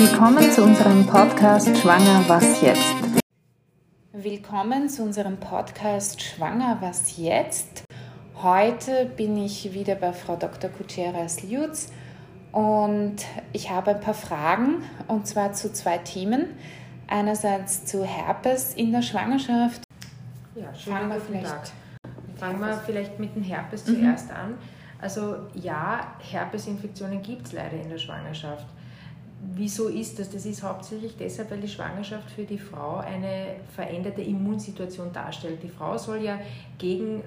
Willkommen zu unserem Podcast Schwanger Was jetzt? Willkommen zu unserem Podcast Schwanger Was jetzt? Heute bin ich wieder bei Frau Dr. Gutierrez-Liutz und ich habe ein paar Fragen und zwar zu zwei Themen. Einerseits zu Herpes in der Schwangerschaft. Ja, schönen Fangen wir vielleicht Tag. Fangen wir vielleicht mit dem Herpes mhm. zuerst an. Also ja, Herpesinfektionen gibt es leider in der Schwangerschaft. Wieso ist das? Das ist hauptsächlich deshalb, weil die Schwangerschaft für die Frau eine veränderte Immunsituation darstellt. Die Frau soll ja gegen,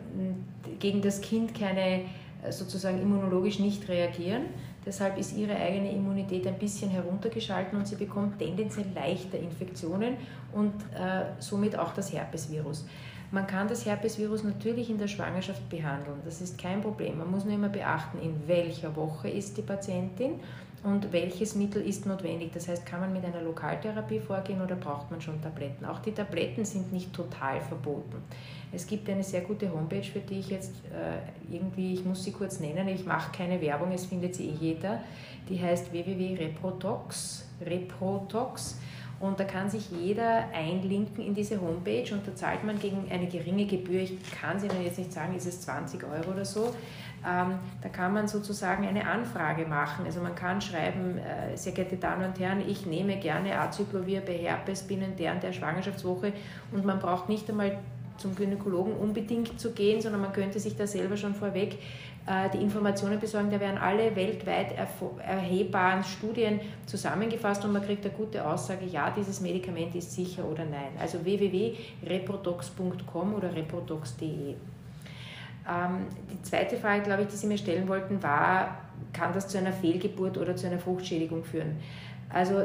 gegen das Kind keine sozusagen immunologisch nicht reagieren. Deshalb ist ihre eigene Immunität ein bisschen heruntergeschalten und sie bekommt tendenziell leichter Infektionen und äh, somit auch das Herpesvirus. Man kann das Herpesvirus natürlich in der Schwangerschaft behandeln, das ist kein Problem. Man muss nur immer beachten, in welcher Woche ist die Patientin und welches Mittel ist notwendig. Das heißt, kann man mit einer Lokaltherapie vorgehen oder braucht man schon Tabletten? Auch die Tabletten sind nicht total verboten. Es gibt eine sehr gute Homepage, für die ich jetzt äh, irgendwie, ich muss sie kurz nennen, ich mache keine Werbung, es findet sie eh jeder. Die heißt www.reprotox. Reprotox und da kann sich jeder einlinken in diese Homepage und da zahlt man gegen eine geringe Gebühr. Ich kann es Ihnen jetzt nicht sagen, ist es 20 Euro oder so. Ähm, da kann man sozusagen eine Anfrage machen. Also man kann schreiben, äh, sehr geehrte Damen und Herren, ich nehme gerne Acyclovir bei Herpes binnen der und der Schwangerschaftswoche und man braucht nicht einmal zum Gynäkologen unbedingt zu gehen, sondern man könnte sich da selber schon vorweg äh, die Informationen besorgen. Da werden alle weltweit erhebbaren Studien zusammengefasst und man kriegt eine gute Aussage, ja, dieses Medikament ist sicher oder nein. Also www.reprodox.com oder reprodox.de. Ähm, die zweite Frage, glaube ich, die Sie mir stellen wollten, war, kann das zu einer Fehlgeburt oder zu einer Fruchtschädigung führen? Also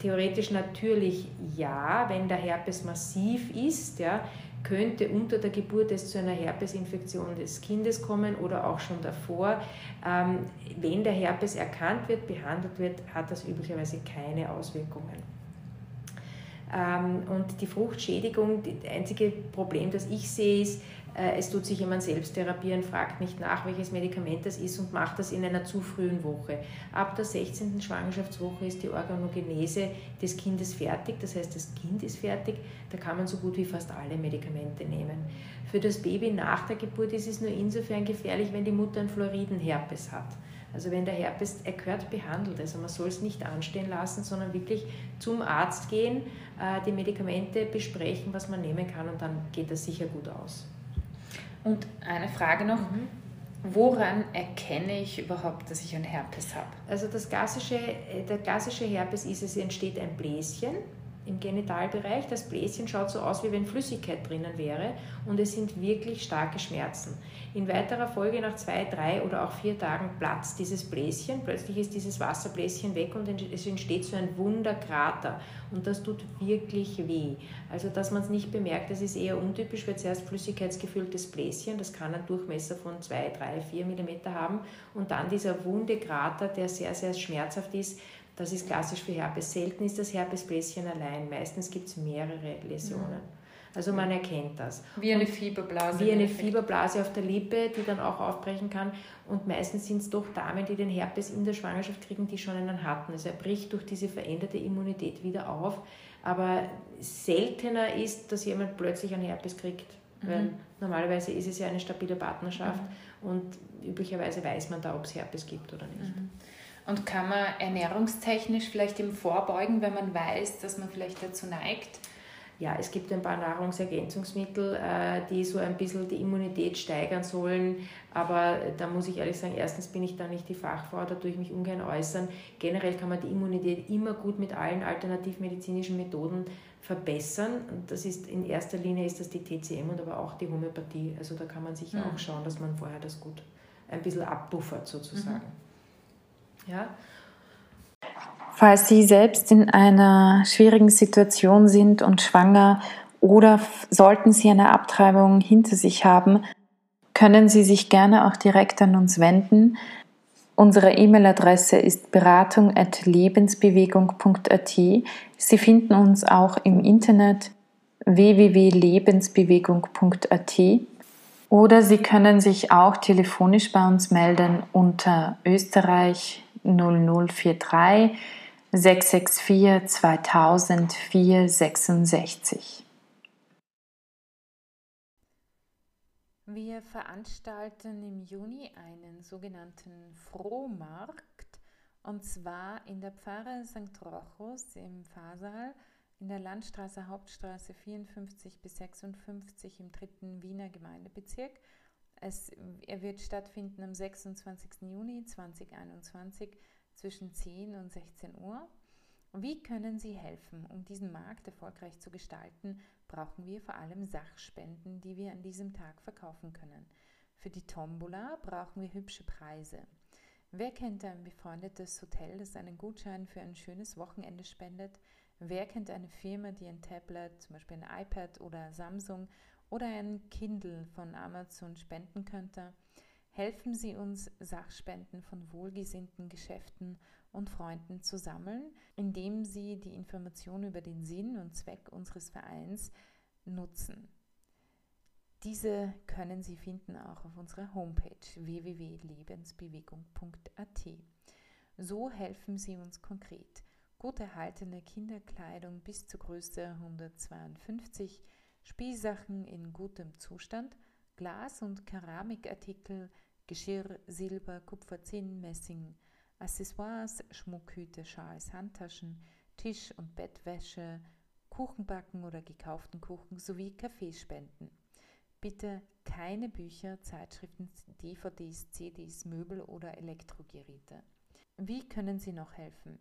theoretisch natürlich ja, wenn der Herpes massiv ist, ja, könnte unter der Geburt es zu einer Herpesinfektion des Kindes kommen oder auch schon davor. Ähm, wenn der Herpes erkannt wird, behandelt wird, hat das üblicherweise keine Auswirkungen. Ähm, und die Fruchtschädigung, das einzige Problem, das ich sehe, ist, äh, es tut sich jemand selbst therapieren, fragt nicht nach, welches Medikament das ist und macht das in einer zu frühen Woche. Ab der 16. Schwangerschaftswoche ist die Organogenese des Kindes fertig, das heißt, das Kind ist fertig, da kann man so gut wie fast alle Medikamente nehmen. Für das Baby nach der Geburt ist es nur insofern gefährlich, wenn die Mutter einen Floridenherpes hat. Also wenn der Herpes, er gehört behandelt, also man soll es nicht anstehen lassen, sondern wirklich zum Arzt gehen, äh, die Medikamente besprechen, was man nehmen kann und dann geht das sicher gut aus. Und eine Frage noch. Mhm. Woran erkenne ich überhaupt, dass ich einen Herpes habe? Also das klassische, äh, der klassische Herpes ist, es entsteht ein Bläschen im Genitalbereich. Das Bläschen schaut so aus, wie wenn Flüssigkeit drinnen wäre und es sind wirklich starke Schmerzen. In weiterer Folge nach zwei, drei oder auch vier Tagen platzt dieses Bläschen. Plötzlich ist dieses Wasserbläschen weg und es entsteht so ein Wunderkrater und das tut wirklich weh. Also, dass man es nicht bemerkt, das ist eher untypisch, weil zuerst flüssigkeitsgefülltes Bläschen, das kann einen Durchmesser von 2, 3, 4 mm haben und dann dieser wunde Krater, der sehr, sehr schmerzhaft ist, das ist klassisch für Herpes. Selten ist das Herpesbläschen allein. Meistens gibt es mehrere Läsionen. Mhm. Also man erkennt das. Wie eine Fieberblase. Wie eine Fieberblase auf der Lippe, die dann auch aufbrechen kann. Und meistens sind es doch Damen, die den Herpes in der Schwangerschaft kriegen, die schon einen hatten. Also er bricht durch diese veränderte Immunität wieder auf. Aber seltener ist, dass jemand plötzlich einen Herpes kriegt. Mhm. Weil normalerweise ist es ja eine stabile Partnerschaft mhm. und üblicherweise weiß man da, ob es Herpes gibt oder nicht. Mhm. Und kann man ernährungstechnisch vielleicht im Vorbeugen, wenn man weiß, dass man vielleicht dazu neigt? Ja, es gibt ein paar Nahrungsergänzungsmittel, äh, die so ein bisschen die Immunität steigern sollen. Aber da muss ich ehrlich sagen, erstens bin ich da nicht die Fachfrau, da tue ich mich ungern äußern. Generell kann man die Immunität immer gut mit allen alternativmedizinischen Methoden verbessern. Und das ist in erster Linie ist das die TCM und aber auch die Homöopathie. Also da kann man sich mhm. auch schauen, dass man vorher das gut ein bisschen abbuffert sozusagen. Mhm. Ja. Falls Sie selbst in einer schwierigen Situation sind und schwanger oder sollten Sie eine Abtreibung hinter sich haben, können Sie sich gerne auch direkt an uns wenden. Unsere E-Mail-Adresse ist beratung.lebensbewegung.at. Sie finden uns auch im Internet www.lebensbewegung.at oder Sie können sich auch telefonisch bei uns melden unter Österreich 0043 664 2000 466. Wir veranstalten im Juni einen sogenannten Frohmarkt und zwar in der Pfarre St. Rochus im Fahrsaal in der Landstraße Hauptstraße 54 bis 56 im dritten Wiener Gemeindebezirk. Es, er wird stattfinden am 26. Juni 2021 zwischen 10 und 16 Uhr. Wie können Sie helfen? Um diesen Markt erfolgreich zu gestalten, brauchen wir vor allem Sachspenden, die wir an diesem Tag verkaufen können. Für die Tombola brauchen wir hübsche Preise. Wer kennt ein befreundetes Hotel, das einen Gutschein für ein schönes Wochenende spendet? Wer kennt eine Firma, die ein Tablet, zum Beispiel ein iPad oder Samsung oder ein Kindle von Amazon spenden könnte? Helfen Sie uns, Sachspenden von wohlgesinnten Geschäften und Freunden zu sammeln, indem Sie die Information über den Sinn und Zweck unseres Vereins nutzen. Diese können Sie finden auch auf unserer Homepage www.lebensbewegung.at. So helfen Sie uns konkret. Gut erhaltene Kinderkleidung bis zur Größe 152, Spielsachen in gutem Zustand, Glas- und Keramikartikel, Geschirr, Silber, Kupfer, Zinn, Messing, Accessoires, Schmuckhüte, Schals, Handtaschen, Tisch- und Bettwäsche, Kuchenbacken oder gekauften Kuchen sowie Kaffeespenden. Bitte keine Bücher, Zeitschriften, DVDs, CDs, Möbel oder Elektrogeräte. Wie können Sie noch helfen?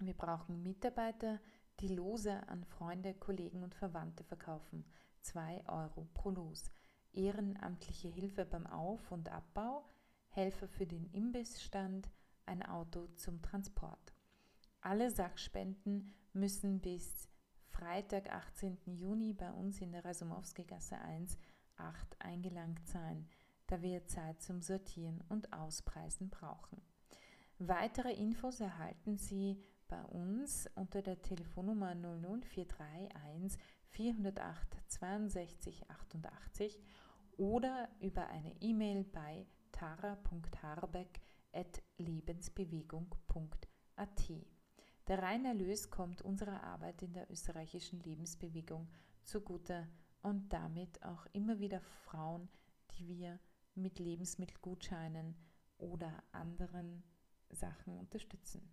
Wir brauchen Mitarbeiter, die Lose an Freunde, Kollegen und Verwandte verkaufen. 2 Euro pro Los ehrenamtliche Hilfe beim Auf- und Abbau, Helfer für den Imbissstand, ein Auto zum Transport. Alle Sachspenden müssen bis Freitag, 18. Juni bei uns in der Rasumowski-Gasse 1 8 eingelangt sein, da wir Zeit zum Sortieren und Auspreisen brauchen. Weitere Infos erhalten Sie bei uns unter der Telefonnummer 00431 408 62 88 oder über eine E-Mail bei tara.harbeck.lebensbewegung.at. Der Reinerlös kommt unserer Arbeit in der österreichischen Lebensbewegung zugute und damit auch immer wieder Frauen, die wir mit Lebensmittelgutscheinen oder anderen Sachen unterstützen.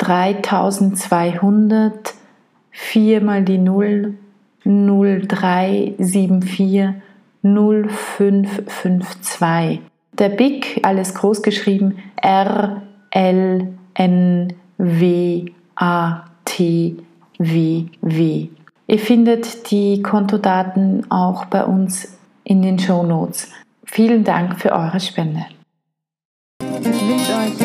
3200 4 mal die 0, 0374 0552. Der BIC, alles groß geschrieben, R, L, N, W, A, T, W, W. Ihr findet die Kontodaten auch bei uns in den Show Notes. Vielen Dank für eure Spende. Ich wünsche euch